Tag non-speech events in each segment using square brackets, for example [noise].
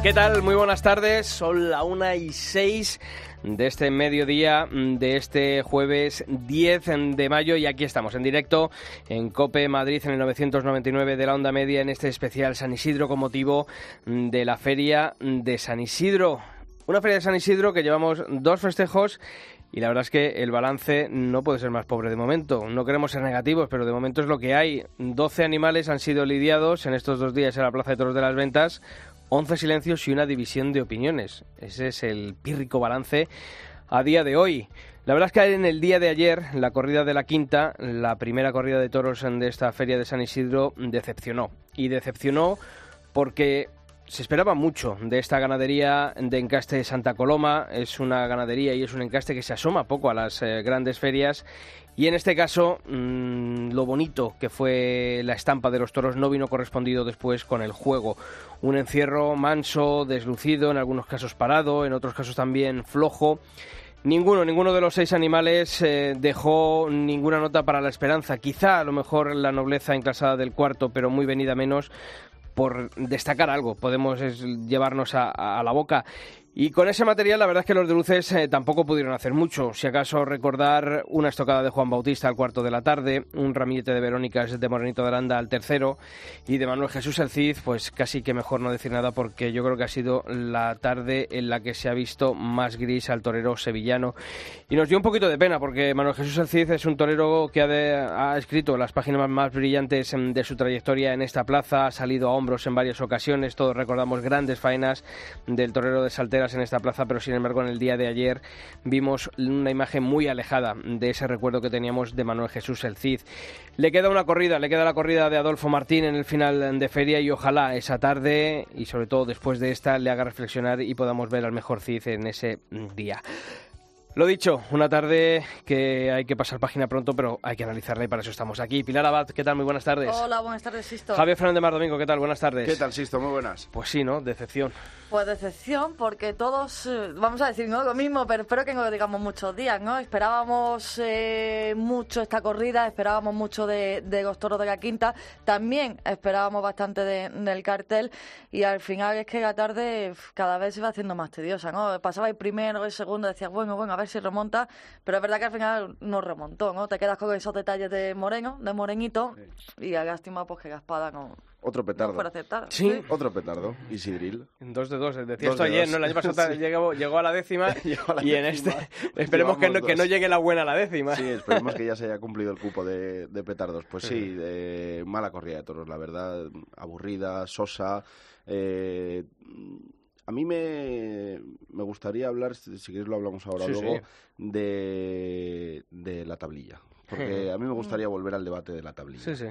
¿Qué tal? Muy buenas tardes. Son la una y seis de este mediodía de este jueves 10 de mayo y aquí estamos en directo en Cope Madrid en el 999 de la onda media en este especial San Isidro con motivo de la feria de San Isidro. Una feria de San Isidro que llevamos dos festejos y la verdad es que el balance no puede ser más pobre de momento. No queremos ser negativos, pero de momento es lo que hay. 12 animales han sido lidiados en estos dos días en la Plaza de Toros de las Ventas. 11 silencios y una división de opiniones. Ese es el pírrico balance a día de hoy. La verdad es que en el día de ayer, la corrida de la quinta, la primera corrida de toros de esta feria de San Isidro, decepcionó. Y decepcionó porque se esperaba mucho de esta ganadería de encaste de Santa Coloma. Es una ganadería y es un encaste que se asoma poco a las eh, grandes ferias. Y en este caso, mmm, lo bonito que fue la estampa de los toros no vino correspondido después con el juego. Un encierro manso, deslucido, en algunos casos parado, en otros casos también flojo. Ninguno, ninguno de los seis animales eh, dejó ninguna nota para la esperanza. Quizá a lo mejor la nobleza enclasada del cuarto, pero muy venida menos, por destacar algo, podemos llevarnos a, la boca. Y con ese material, la verdad es que los de luces eh, tampoco pudieron hacer mucho. Si acaso recordar una estocada de Juan Bautista al cuarto de la tarde, un ramillete de Verónicas de Morenito de Aranda al tercero y de Manuel Jesús El Cid, pues casi que mejor no decir nada porque yo creo que ha sido la tarde en la que se ha visto más gris al torero sevillano. Y nos dio un poquito de pena porque Manuel Jesús El Cid es un torero que ha, de, ha escrito las páginas más brillantes de su trayectoria en esta plaza, ha salido a hombros en varias ocasiones, todos recordamos grandes faenas del torero de En esta plaza, pero sin embargo en el día de ayer vimos una imagen muy alejada de ese recuerdo que teníamos de Manuel Jesús el Cid. Le queda una corrida, le queda la corrida de Adolfo Martín en el final de feria y ojalá esa tarde y sobre todo después de esta le haga reflexionar y podamos ver al mejor Cid en ese día. Lo dicho, una tarde que hay que pasar página pronto, pero hay que analizarla y para eso estamos aquí. Pilar Abad, ¿qué tal? Muy buenas tardes. Hola, buenas tardes, Sisto. Javier Fernández Mar Domingo, ¿qué tal? Buenas tardes. ¿Qué tal, Sisto? Muy buenas. Pues sí, ¿no? Decepción. Pues decepción, porque todos, eh, vamos a decir, ¿no? Lo mismo, pero espero que no lo digamos muchos días, ¿no? Esperábamos eh, mucho esta corrida, esperábamos mucho de, de, los toros de la quinta, también esperábamos bastante de, del cartel y al final es que la tarde cada vez se va haciendo más tediosa, ¿no? Pasaba el primero, el segundo, decías, bueno, bueno, a ver si remonta, pero es verdad que al final no remontó, ¿no? Te quedas con esos detalles de Moreno, de Morenito, sí. y a lástima pues que la espada no, otro petardo. No aceptar. ¿Sí? ¿Sí? Otro petardo. Isidril. Dos de dos. Decía esto ayer, ¿no? El año pasado [laughs] sí. llegó, llegó, a la décima [laughs] a la y en este esperemos que no, que no, llegue la buena a la décima. Sí, esperemos que ya se haya cumplido el cupo de, de petardos. Pues sí, de mala corrida de toros, la verdad. Aburrida, sosa. Eh, a mí me, me, gustaría hablar, si quieres lo hablamos ahora sí, luego, de, de la tablilla. Porque a mí me gustaría volver al debate de la tablilla. Sí, sí.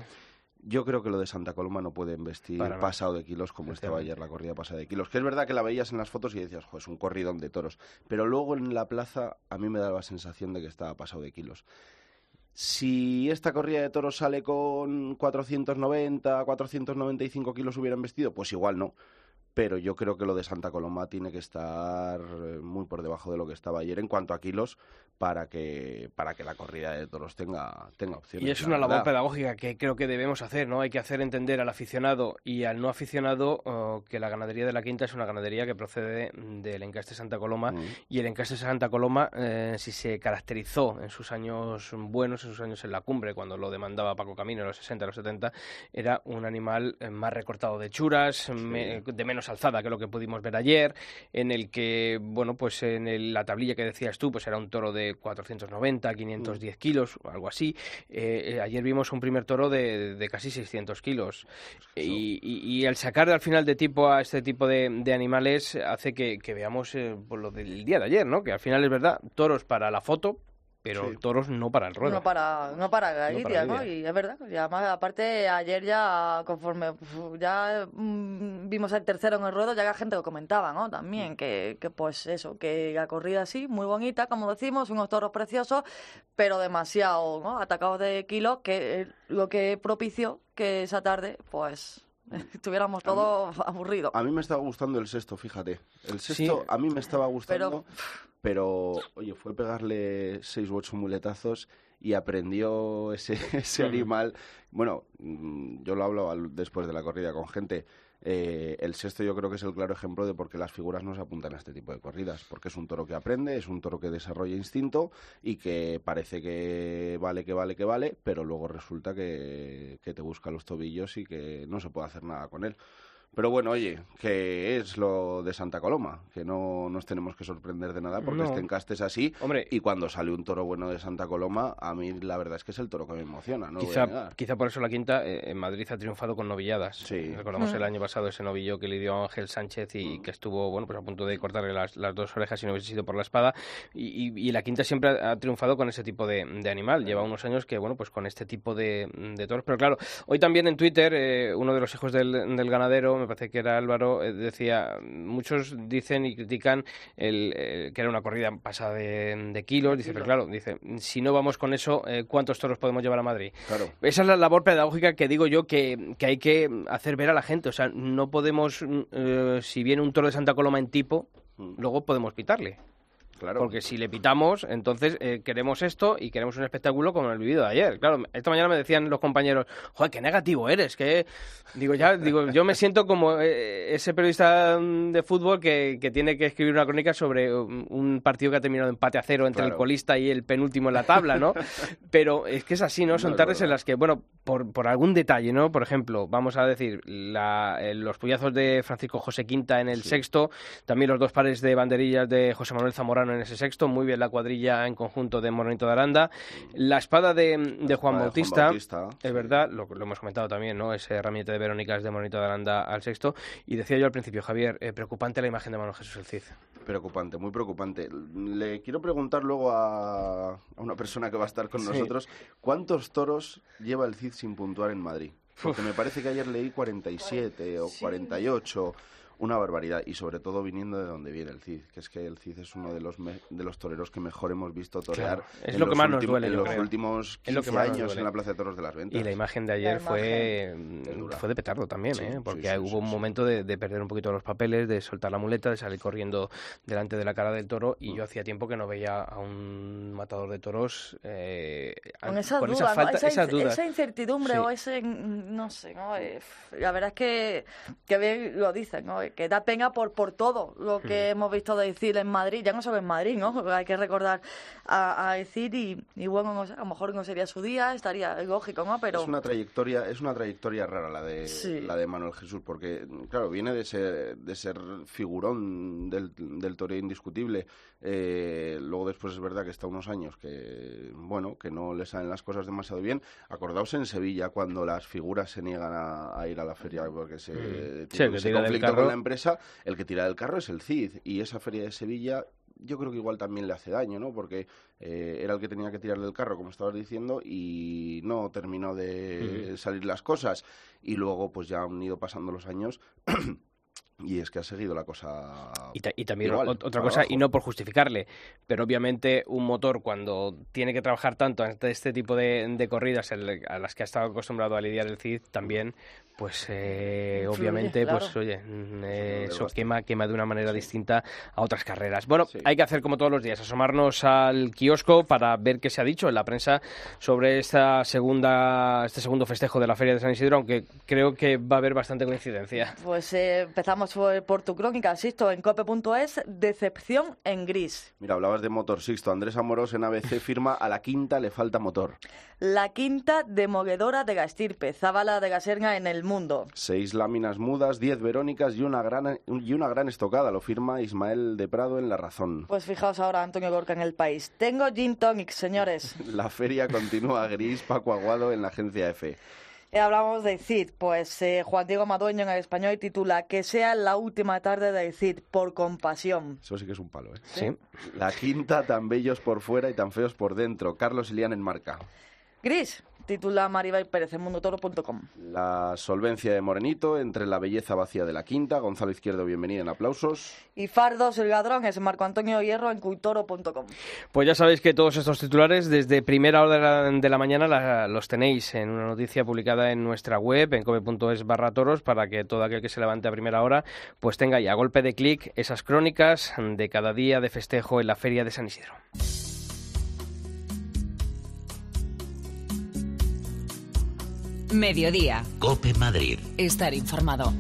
Yo creo que lo de Santa Coloma no puede investir Para pasado de kilos como estaba ayer la corrida pasada de kilos. Que es verdad que la veías en las fotos y decías, jo, es un corridón de toros. Pero luego en la plaza a mí me da la sensación de que estaba pasado de kilos. Si esta corrida de toros sale con 490, 495 kilos hubieran vestido, pues igual no pero yo creo que lo de Santa Coloma tiene que estar muy por debajo de lo que estaba ayer. En cuanto a kilos para que para que la corrida de toros tenga tenga opciones. Y es una labor pedagógica que creo que debemos hacer, ¿no? Hay que hacer entender al aficionado y al no aficionado uh, que la ganadería de la Quinta es una ganadería que procede del encaste Santa Coloma mm. y el encaste Santa Coloma eh, si se caracterizó en sus años buenos, en sus años en la cumbre cuando lo demandaba Paco Camino en los 60, los 70, era un animal más recortado de churas, sí. me, de menos alzada que lo que pudimos ver ayer, en el que, bueno, pues en la tablilla que decías tú, pues era un toro de 490, 510 mm. kilos, o algo así. Eh, ayer vimos un primer toro de, casi 600 kilos. Pues y, el sacar al final de tipo a este tipo de, animales hace que, veamos lo del día de ayer, ¿no? Que al final es verdad, toros para la foto, pero toros no para el ruedo. No para, no para ¿no? Y es verdad. Y además, aparte, ayer ya, conforme ya mm, vimos el tercero en el ruedo, ya la gente lo comentaba, ¿no? También, mm. que, que pues eso, que la corrida así, muy bonita, como decimos, unos toros preciosos, pero demasiado, ¿no? Atacados de kilos, que lo que propició que esa tarde, pues [laughs] estuviéramos todos aburridos. A mí me estaba gustando el sexto, fíjate. El sexto a mí me estaba gustando, pero, oye, fue pegarle seis u ocho muletazos y aprendió ese, [laughs] ese animal. Bueno, mm, yo lo hablo después de la corrida con gente. Eh, el sexto yo creo que es el claro ejemplo de por qué las figuras no se apuntan a este tipo de corridas, porque es un toro que aprende, es un toro que desarrolla instinto y que parece que vale, que vale, que vale, pero luego resulta que, que te busca los tobillos y que no se puede hacer nada con él. Pero bueno, oye, que es lo de Santa Coloma, que no nos tenemos que sorprender de nada porque este encaste es así. Hombre, y cuando sale un toro bueno de Santa Coloma, a mí la verdad es que es el toro que me emociona. No quizá, quizá por eso la quinta eh, en Madrid ha triunfado con novilladas. Sí. Recordamos el año pasado ese novillo que le dio Ángel Sánchez y mm. que estuvo bueno pues a punto de cortarle las, dos orejas si no hubiese sido por la espada. Y, la quinta siempre ha, triunfado con ese tipo de, animal. Lleva unos años que, bueno, pues con este tipo de, toros. Pero claro, hoy también en Twitter, eh, uno de los hijos del, del ganadero, me parece que era Álvaro, eh, decía, muchos dicen y critican el, que era una corrida pasada de, kilos, dice, pero claro, dice, si no vamos con eso, eh, ¿cuántos toros podemos llevar a Madrid? Esa es la labor pedagógica que digo yo que, que hay que hacer ver a la gente, o sea, no podemos, eh, si viene un toro de Santa Coloma en tipo, mm. luego podemos pitarle. Porque si le pitamos, entonces eh, queremos esto y queremos un espectáculo como el vivido de ayer. Claro, esta mañana me decían los compañeros, joder, qué negativo eres, que digo ya, digo, yo me siento como eh, ese periodista de fútbol que, que, tiene que escribir una crónica sobre un partido que ha terminado empate a cero entre el colista y el penúltimo en la tabla, ¿no? [laughs] Pero es que es así, ¿no? Son tardes en las que, bueno, por, por algún detalle, ¿no? Por ejemplo, vamos a decir, la, eh, los puyazos de Francisco José Quinta en el sexto, también los dos pares de banderillas de José Manuel Zamorano en ese sexto, muy bien la cuadrilla en conjunto de Moronito de Aranda. La espada de, de Juan, Bautista, es verdad, lo, hemos comentado también, ¿no? Ese herramienta de Verónicas de Moronito de Aranda al sexto. Y decía yo al principio, Javier, eh, preocupante la imagen de Manuel Jesús el Cid. Preocupante, muy preocupante. Le quiero preguntar luego a, una persona que va a estar con nosotros, ¿cuántos toros lleva el Cid sin puntuar en Madrid? Porque me parece que ayer leí 47 o 48 una barbaridad y sobre todo viniendo de donde viene el Cid, que es que el Cid es uno de los de los toreros que mejor hemos visto torear es lo que más nos duele, en los últimos 15 años en la Plaza de Toros de las Ventas. Y la imagen de ayer fue fue de petardo también, ¿eh? porque hubo un momento de, perder un poquito los papeles, de soltar la muleta, de salir corriendo delante de la cara del toro y yo mm. hacía tiempo que no veía a un matador de toros eh, con esa duda, falta, esa, esa, incertidumbre o ese no sé, ¿no? Eh, la verdad es que que bien lo dicen, ¿no? Que da pena por, por todo lo que hemos visto decir en Madrid, ya no solo en Madrid, ¿no? Hay que recordar a, decir y, y, bueno, a lo mejor no sería su día, estaría lógico, ¿no? Pero... Es una trayectoria, es una trayectoria rara la de, la de Manuel Jesús, porque, claro, viene de ser, de ser figurón del, del toreo indiscutible. Eh, luego después es verdad que está unos años que, bueno, que no le salen las cosas demasiado bien. Acordaos en Sevilla cuando las figuras se niegan a, ir a la feria porque se, mm. sí, conflicto con la empresa, el que tira del carro es el CID. Y esa feria de Sevilla yo creo que igual también le hace daño, ¿no? Porque eh, era el que tenía que tirar del carro, como estabas diciendo, y no terminó de salir las cosas. Y luego, pues ya han ido pasando los años [clears throat] Y es que ha seguido la cosa. Y, también otra cosa, y no por justificarle, pero obviamente un motor cuando tiene que trabajar tanto ante este tipo de, corridas a las que ha estado acostumbrado a lidiar el CID, también, pues eh, obviamente, pues oye, mm, eso quema, quema de una manera distinta a otras carreras. Bueno, hay que hacer como todos los días, asomarnos al kiosco para ver qué se ha dicho en la prensa sobre esta segunda, este segundo festejo de la Feria de San Isidro, aunque creo que va a haber bastante coincidencia. Pues eh, empezamos por, tu crónica, Sisto, en cope.es, decepción en gris. Mira, hablabas de motor, Sixto. Andrés Amorós en ABC firma a la quinta le falta motor. La quinta demoledora de Gastirpe, Zabala de Gaserga en el mundo. Seis láminas mudas, diez verónicas y una gran, y una gran estocada, lo firma Ismael de Prado en La Razón. Pues fijaos ahora, Antonio Gorka en el país. Tengo gin tonic, señores. [laughs] la feria continúa gris, Paco Aguado en la agencia EFE. Hablamos de CID, pues eh, Juan Diego Madueño en el español titula Que sea la última tarde de CID, por compasión. Eso sí que es un palo, ¿eh? Sí. La quinta, tan bellos por fuera y tan feos por dentro. Carlos Ilián en marca. Gris, titula Maribel Pérez en mundotoro.com. La solvencia de Morenito entre la belleza vacía de la quinta. Gonzalo Izquierdo, bienvenido en aplausos. Y Fardos, el ladrón, es Marco Antonio Hierro en cultoro.com. Pues ya sabéis que todos estos titulares desde primera hora de la, mañana los tenéis en una noticia publicada en nuestra web, en come.es barra toros, para que todo aquel que se levante a primera hora pues tenga ya a golpe de clic esas crónicas de cada día de festejo en la Feria de San Isidro. Mediodía. Cope Madrid. Estar informado.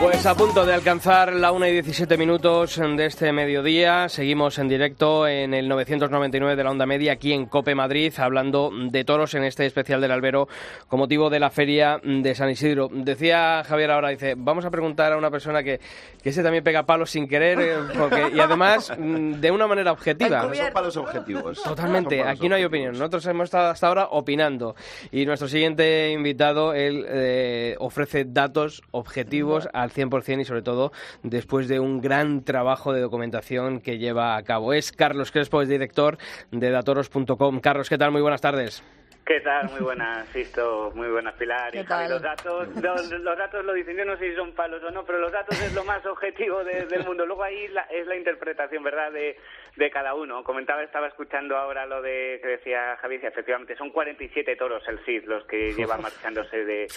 Pues a punto de alcanzar la 1 y 17 minutos de este mediodía, seguimos en directo en el 999 de la onda media aquí en Cope Madrid, hablando de toros en este especial del albero con motivo de la feria de San Isidro. Decía Javier ahora, dice, vamos a preguntar a una persona que, que ese también pega palos sin querer eh, porque, y además mm, de una manera objetiva. Son palos objetivos. Totalmente, aquí no hay opinión. Nosotros hemos estado hasta ahora opinando y nuestro siguiente invitado, él eh, ofrece datos objetivos al 100% y sobre todo después de un gran trabajo de documentación que lleva a cabo. Es Carlos Crespo, es director de datoros.com. Carlos, ¿qué tal? Muy buenas tardes. ¿Qué tal? Muy buenas, Sisto. Muy buenas, Pilar. Y los datos, los, datos lo dicen, yo no sé si son palos o no, pero los datos es lo más objetivo del mundo. Luego ahí es la interpretación, ¿verdad?, de, de cada uno. Comentaba, estaba escuchando ahora lo de que decía Javier, efectivamente, son 47 toros el CID los que llevan marchándose de,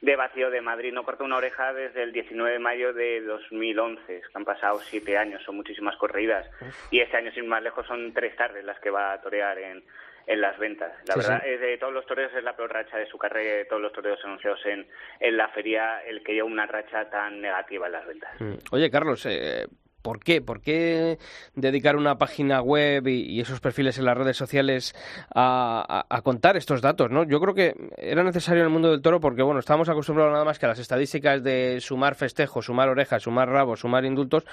de vacío de Madrid. No corta una oreja desde el 19 de mayo de 2011. Han pasado siete años, son muchísimas corridas. Y este año, sin más lejos, son tres tardes las que va a torear en, en las ventas. La verdad, es de todos los toreros es la peor racha de su carrera, de todos los toreros anunciados en, en la feria, el que lleva una racha tan negativa en las ventas. Mm. Oye, Carlos, eh, ¿Por qué? ¿Por qué dedicar una página web y, esos perfiles en las redes sociales a, contar estos datos? ¿no? Yo creo que era necesario en el mundo del toro porque bueno, estábamos acostumbrados nada más que a las estadísticas de sumar festejos, sumar orejas, sumar rabos, sumar indultos,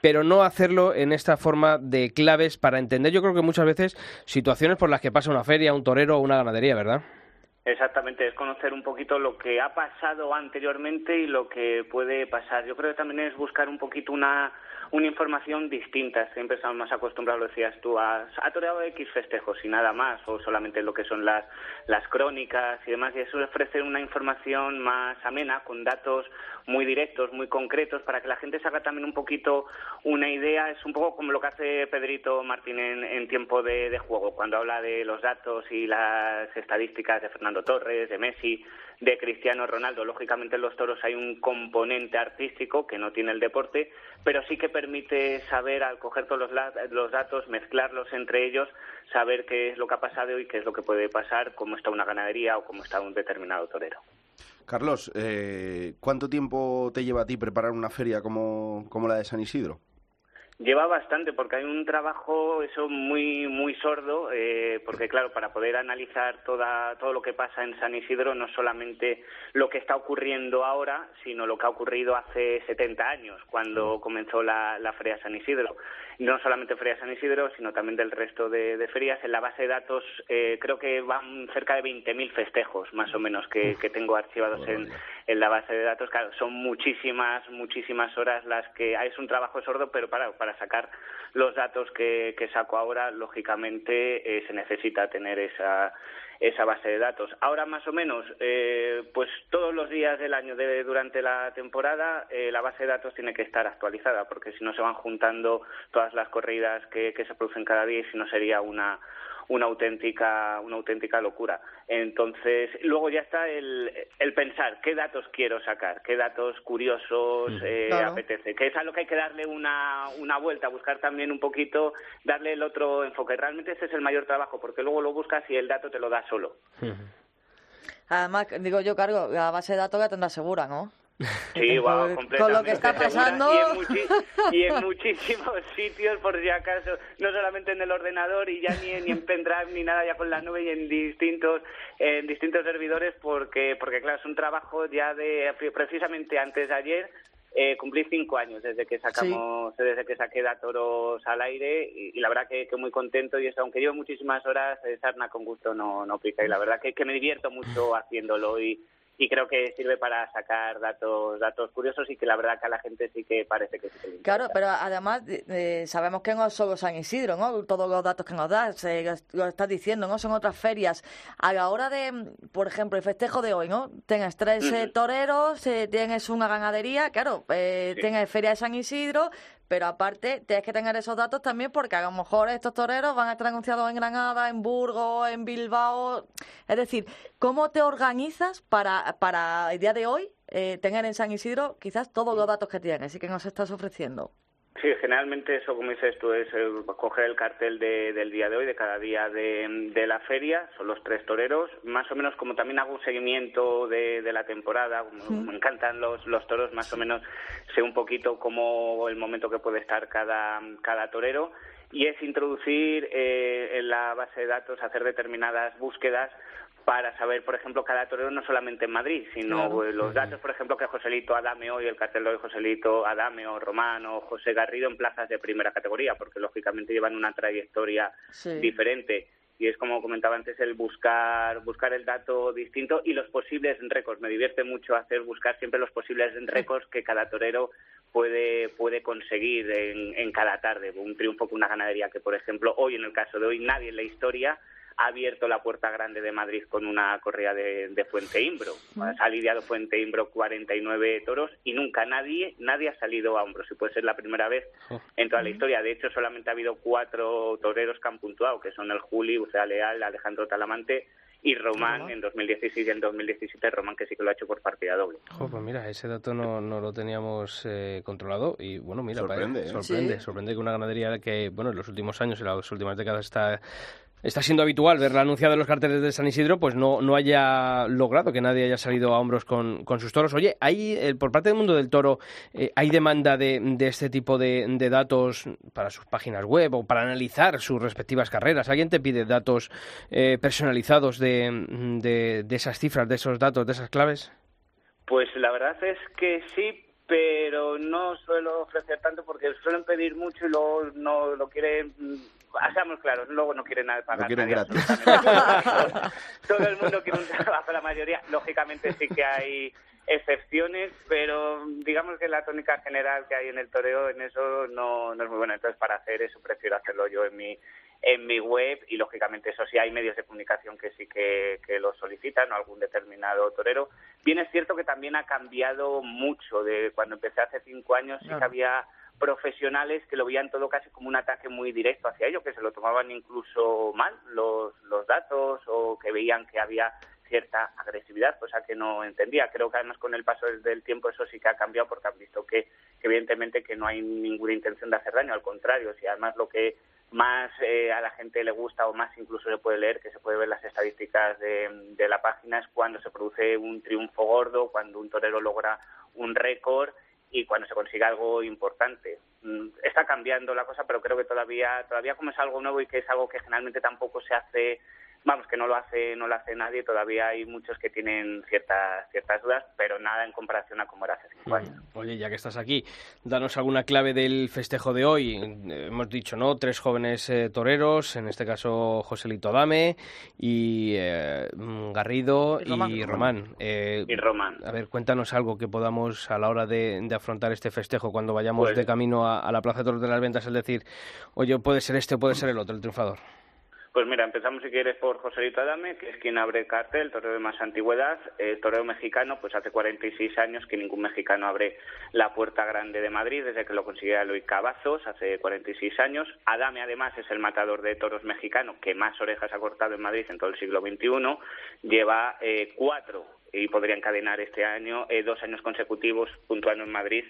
pero no hacerlo en esta forma de claves para entender, yo creo que muchas veces, situaciones por las que pasa una feria, un torero o una ganadería, ¿verdad? Exactamente, es conocer un poquito lo que ha pasado anteriormente y lo que puede pasar. Yo creo que también es buscar un poquito una una información distinta. Siempre estamos más acostumbrados, lo decías tú, a, a toreado X festejos y nada más, o solamente lo que son las, las crónicas y demás, y eso ofrece una información más amena, con datos muy directos, muy concretos, para que la gente se haga también un poquito una idea. Es un poco como lo que hace Pedrito Martín en, tiempo de, de juego, cuando habla de los datos y las estadísticas de Fernando Torres, de Messi, de Cristiano Ronaldo. Lógicamente en los toros hay un componente artístico que no tiene el deporte, pero sí que permite saber, al coger todos los, datos, mezclarlos entre ellos, saber qué es lo que ha pasado y qué es lo que puede pasar, cómo está una ganadería o cómo está un determinado torero. Carlos, eh, ¿cuánto tiempo te lleva a ti preparar una feria como la de San Isidro? Lleva bastante, porque hay un trabajo eso muy muy sordo, eh, porque claro, para poder analizar toda, todo lo que pasa en San Isidro, no solamente lo que está ocurriendo ahora, sino lo que ha ocurrido hace 70 años, cuando comenzó la, la Feria San Isidro no solamente Feria San Isidro, sino también del resto de, ferias. En la base de datos eh, creo que van cerca de 20.000 festejos, más o menos, que, tengo archivados en, en, la base de datos. Claro, son muchísimas, muchísimas horas las que... Es un trabajo sordo, pero para, para sacar los datos que, que saco ahora, lógicamente, eh, se necesita tener esa esa base de datos. Ahora más o menos, eh, pues todos los días del año de, durante la temporada eh, la base de datos tiene que estar actualizada porque si no se van juntando todas las corridas que, que se producen cada día y si no sería una una auténtica, una auténtica locura. Entonces, luego ya está el, el pensar qué datos quiero sacar, qué datos curiosos eh, apetece, que es a lo que hay que darle una, una vuelta, buscar también un poquito, darle el otro enfoque. Realmente ese es el mayor trabajo, porque luego lo buscas y el dato te lo da solo. Además, digo yo, cargo, la base de datos la tendrá segura, ¿no? Sí, wow, Con lo que está pasando. Y en, [laughs] muchísimos sitios, por si acaso, no solamente en el ordenador y ya ni, ni en pendrive ni nada, ya con la nube y en distintos, en distintos servidores, porque, porque claro, es un trabajo ya de, precisamente antes de ayer, eh, cumplí cinco años desde que sacamos, desde que saqué Datoros al aire y, la verdad que, que, muy contento y eso, aunque llevo muchísimas horas, sarna con gusto no, no pica. Y la verdad que, que me divierto mucho [laughs] haciéndolo y, y creo que sirve para sacar datos datos curiosos y que la verdad que a la gente sí que parece que sí Claro, pero además eh, sabemos que no es solo San Isidro, ¿no? Todos los datos que nos das, lo estás diciendo, ¿no? Son otras ferias. A la hora de, por ejemplo, el festejo de hoy, ¿no? Tienes tres eh, toreros, eh, tienes una ganadería, claro, eh, tienes feria de San Isidro, pero aparte tienes que tener esos datos también porque a lo mejor estos toreros van a estar anunciados en Granada, en Burgos, en Bilbao. Es decir, ¿cómo te organizas para, para el día de hoy eh, tener en San Isidro quizás todos los datos que tienes y que nos estás ofreciendo? Sí, generalmente eso, como dices tú, es coger el cartel de, del día de hoy, de cada día de, de, la feria, son los tres toreros, más o menos como también hago un seguimiento de, de la temporada, me encantan los, los toros, más o menos sé un poquito cómo el momento que puede estar cada, cada torero, y es introducir eh, en la base de datos, hacer determinadas búsquedas para saber, por ejemplo, cada torero no solamente en Madrid, sino eh, los datos, por ejemplo, que Joselito Adame hoy, el cartel de hoy Joselito Adame o Romano José Garrido en plazas de primera categoría, porque lógicamente llevan una trayectoria diferente. Y es como comentaba antes el buscar buscar el dato distinto y los posibles récords. Me divierte mucho hacer buscar siempre los posibles récords que cada torero puede puede conseguir en, en cada tarde. Un triunfo con una ganadería que, por ejemplo, hoy en el caso de hoy nadie en la historia ha abierto la puerta grande de Madrid con una corrida de, de Fuente Imbro. Ha lidiado Fuente Imbro 49 toros y nunca nadie nadie ha salido a hombros. Y puede ser la primera vez en toda la historia. De hecho, solamente ha habido cuatro toreros que han puntuado, que son el Juli, Ucea Leal, Alejandro Talamante y Román en 2016 y en 2017 Román que sí que lo ha hecho por partida doble. pues mira, ese dato no, no lo teníamos eh, controlado y bueno, mira, sorprende, ¿eh? sorprende, sorprende que una ganadería que bueno, en los últimos años, en las últimas décadas está está siendo habitual verla anunciada en los carteles de San Isidro, pues no, no haya logrado que nadie haya salido a hombros con, con sus toros. Oye, ¿hay, eh, por parte del mundo del toro, eh, ¿hay demanda de, de este tipo de, de, datos para sus páginas web o para analizar sus respectivas carreras? ¿Alguien te pide datos eh, personalizados de, de, de esas cifras, de esos datos, de esas claves? Pues la verdad es que sí, pero no suelo ofrecer tanto porque suelen pedir mucho y luego no lo quieren seamos claros, luego no quieren nada pagar. Todo el mundo quiere un trabajo, la mayoría. Lógicamente sí que hay excepciones, pero digamos que la tónica general que hay en el toreo en eso no, no es muy buena. Entonces, para hacer eso prefiero hacerlo yo en mi en mi web y lógicamente eso sí hay medios de comunicación que sí que, que lo solicitan o algún determinado torero. Bien es cierto que también ha cambiado mucho de cuando empecé hace cinco años, sí que había profesionales que lo veían todo casi como un ataque muy directo hacia ellos, que se lo tomaban incluso mal los, los datos o que veían que había cierta agresividad, cosa que no entendía. Creo que además con el paso del tiempo eso sí que ha cambiado porque han visto que, evidentemente que no hay ninguna intención de hacer daño, al contrario, si además lo que más eh, a la gente le gusta o más incluso se puede leer, que se puede ver las estadísticas de, de la página, es cuando se produce un triunfo gordo, cuando un torero logra un récord y cuando se consiga algo importante. Mm, está cambiando la cosa, pero creo que todavía, todavía como es algo nuevo y que es algo que generalmente tampoco se hace vamos que no lo hace no lo hace nadie todavía hay muchos que tienen ciertas ciertas dudas pero nada en comparación a cómo era hace cinco años. Oye ya que estás aquí danos alguna clave del festejo de hoy. Hemos dicho no tres jóvenes eh, toreros en este caso Joselito Dame y eh, Garrido y Román. eh, y Román. a ver cuéntanos algo que podamos a la hora de, afrontar este festejo cuando vayamos pues de camino a, la Plaza de Toros de las Ventas es decir oye puede ser este o puede ser el otro el triunfador Pues mira, empezamos si quieres por Joselito Adame, que es quien abre cartel, torero de más antigüedad, el torero mexicano, pues hace 46 años que ningún mexicano abre la puerta grande de Madrid, desde que lo consiguió Eloy Cavazos, hace 46 años. Adame, además, es el matador de toros mexicano que más orejas ha cortado en Madrid en todo el siglo XXI. Lleva eh, cuatro y podría encadenar este año eh, dos años consecutivos puntuando en Madrid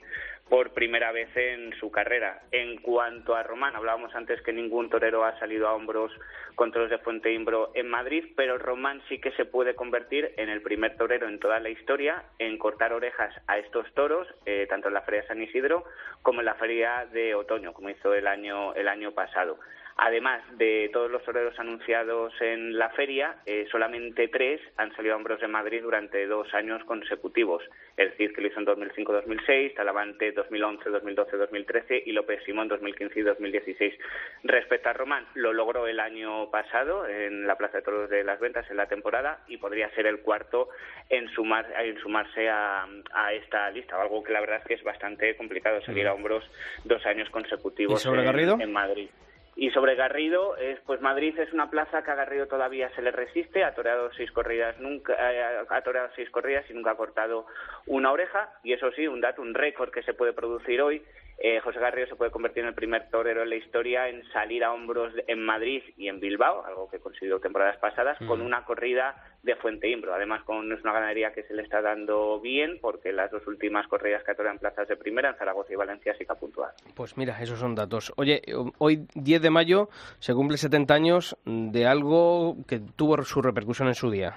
por primera vez en su carrera. En cuanto a Román, hablábamos antes que ningún torero ha salido a hombros con toros de Fuente Imbro en Madrid, pero Román sí que se puede convertir en el primer torero en toda la historia en cortar orejas a estos toros, eh, tanto en la Feria de San Isidro como en la Feria de Otoño, como hizo el año, el año pasado. Además de todos los toreros anunciados en la feria, eh, solamente tres han salido a hombros de Madrid durante dos años consecutivos. El Cid que lo hizo en 2005-2006, Talavante 2011, 2012, 2013 y López Simón 2015 y 2016. Respecto a Román, lo logró el año pasado en la Plaza de Toros de las Ventas en la temporada y podría ser el cuarto en, sumar, en sumarse a, esta lista, algo que la verdad es que es bastante complicado seguir a hombros dos años consecutivos en Madrid. Y sobre Garrido, es, pues Madrid es una plaza que a Garrido todavía se le resiste, ha toreado seis corridas nunca, eh, ha toreado seis corridas y nunca ha cortado una oreja, y eso sí, un dato, un récord que se puede producir hoy eh, José Garrido se puede convertir en el primer torero en la historia en salir a hombros en Madrid y en Bilbao, algo que consiguió temporadas pasadas, con una corrida de Fuente Imbro. Además, con, es una ganadería que se le está dando bien, porque las dos últimas corridas que en plazas de primera, en Zaragoza y Valencia, sí que ha puntuado. Pues mira, esos son datos. Oye, hoy 10 de mayo se cumple 70 años de algo que tuvo su repercusión en su día.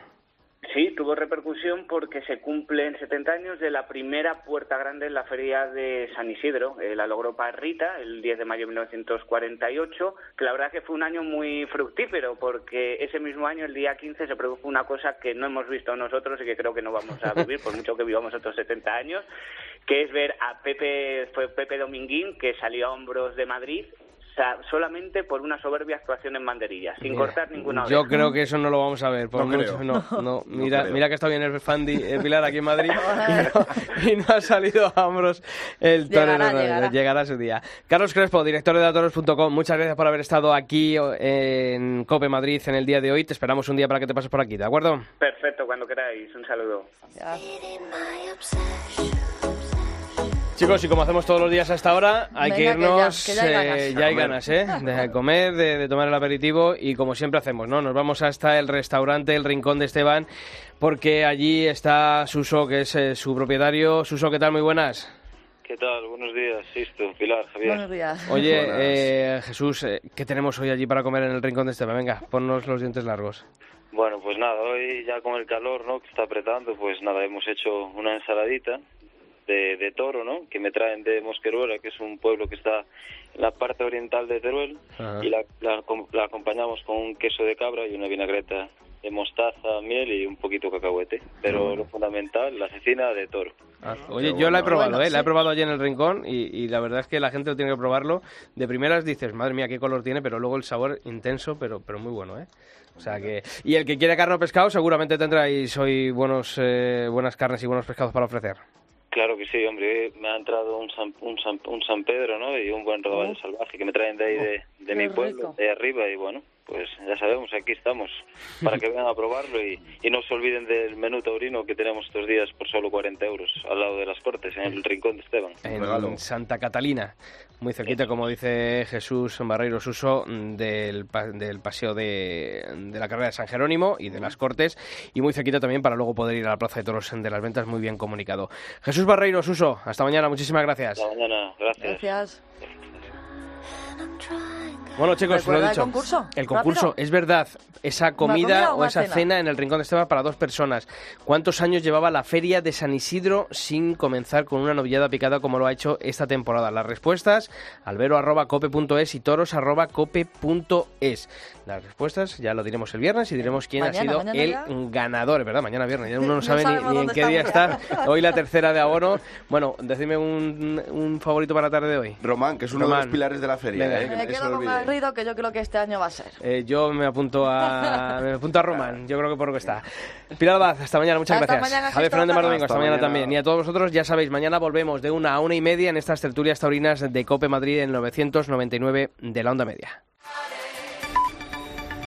Sí, tuvo repercusión porque se cumplen 70 años de la primera puerta grande en la feria de San Isidro. Eh, la logró Parrita el 10 de mayo de 1948, que la verdad que fue un año muy fructífero porque ese mismo año, el día 15, se produjo una cosa que no hemos visto nosotros y que creo que no vamos a vivir, por mucho que vivamos otros 70 años, que es ver a Pepe, fue Pepe Dominguín, que salió a hombros de Madrid solamente por una soberbia actuación en banderillas, sin cortar ninguna Yo creo que eso no lo vamos a ver. Por no, no, Mira, mira que está bien el Fandi el Pilar aquí en Madrid [laughs] y, no, ha salido a hombros el torero. Llegará, su día. Carlos Crespo, director de datoros.com, muchas gracias por haber estado aquí en Cope Madrid en el día de hoy. Te esperamos un día para que te pases por aquí, ¿de acuerdo? Perfecto, cuando queráis. Un saludo. Chicos, y como hacemos todos los días a esta hora, hay que irnos. ya, hay ganas, ¿eh? De [laughs] comer, de, tomar el aperitivo y como siempre hacemos, ¿no? Nos vamos hasta el restaurante El Rincón de Esteban porque allí está Suso, que es eh, su propietario. Suso, ¿qué tal? Muy buenas. ¿Qué tal? Buenos días, Sisto, Pilar, Javier. Buenos días. Oye, eh, Jesús, eh, ¿qué tenemos hoy allí para comer en el Rincón de Esteban? Venga, ponnos los dientes largos. Bueno, pues nada, hoy ya con el calor, ¿no? Que está apretando, pues nada, hemos hecho una ensaladita de, toro, ¿no? Que me traen de Mosqueruela, que es un pueblo que está en la parte oriental de Teruel, y la, la, acompañamos con un queso de cabra y una vinagreta de mostaza, miel y un poquito de cacahuete. Pero lo fundamental, la cecina de toro. Ah, oye, yo la he probado, ¿eh? La he probado allí en el rincón y, y, la verdad es que la gente lo tiene que probarlo. De primeras dices, madre mía, qué color tiene, pero luego el sabor intenso, pero, pero muy bueno, ¿eh? O sea que... Y el que quiere carne o pescado seguramente tendráis hoy buenos, eh, buenas carnes y buenos pescados para ofrecer. Claro que sí, hombre. Me ha entrado un San, un San, un San Pedro, ¿no? Y un buen rodaballo salvaje que me traen de ahí, de, de mi pueblo, de arriba. Y bueno, pues ya sabemos, aquí estamos, para que vengan a probarlo y, no se olviden del menú taurino que tenemos estos días por solo 40 euros al lado de las Cortes, en el Rincón de Esteban. En Santa Catalina, muy cerquita, como dice Jesús Barreiro Suso, del, del paseo de, de, la carrera de San Jerónimo y de las Cortes, y muy cerquita también para luego poder ir a la Plaza de Toros de las Ventas, muy bien comunicado. Jesús Barreiro Suso, hasta mañana, muchísimas gracias. Hasta mañana, gracias. Gracias. Bueno, chicos, lo he dicho. El concurso. El concurso, es verdad. Esa comida, o, esa cena? en el Rincón de Esteban para dos personas. ¿Cuántos años llevaba la feria de San Isidro sin comenzar con una novillada picada como lo ha hecho esta temporada? Las respuestas, albero.cope.es y toros.cope.es. Las respuestas ya lo diremos el viernes y diremos quién ha sido el ganador, ¿verdad? Mañana viernes. Uno [laughs] no, sabe ni, en qué día está. Hoy la tercera de abono. Bueno, decime un, favorito para la tarde de hoy. Román, que es uno de los pilares de la feria. ¿eh? Me quedo con Garrido, que yo creo que este año va a ser. Eh, yo me apunto a me apunto a Román, yo creo que por lo que está. Pilar Abad, hasta mañana, muchas hasta gracias. Mañana, Javier Fernández Mardomingo, hasta, hasta mañana, también. Y a todos vosotros, ya sabéis, mañana volvemos de una a una y media en estas tertulias taurinas de Cope Madrid en 999 de la onda media.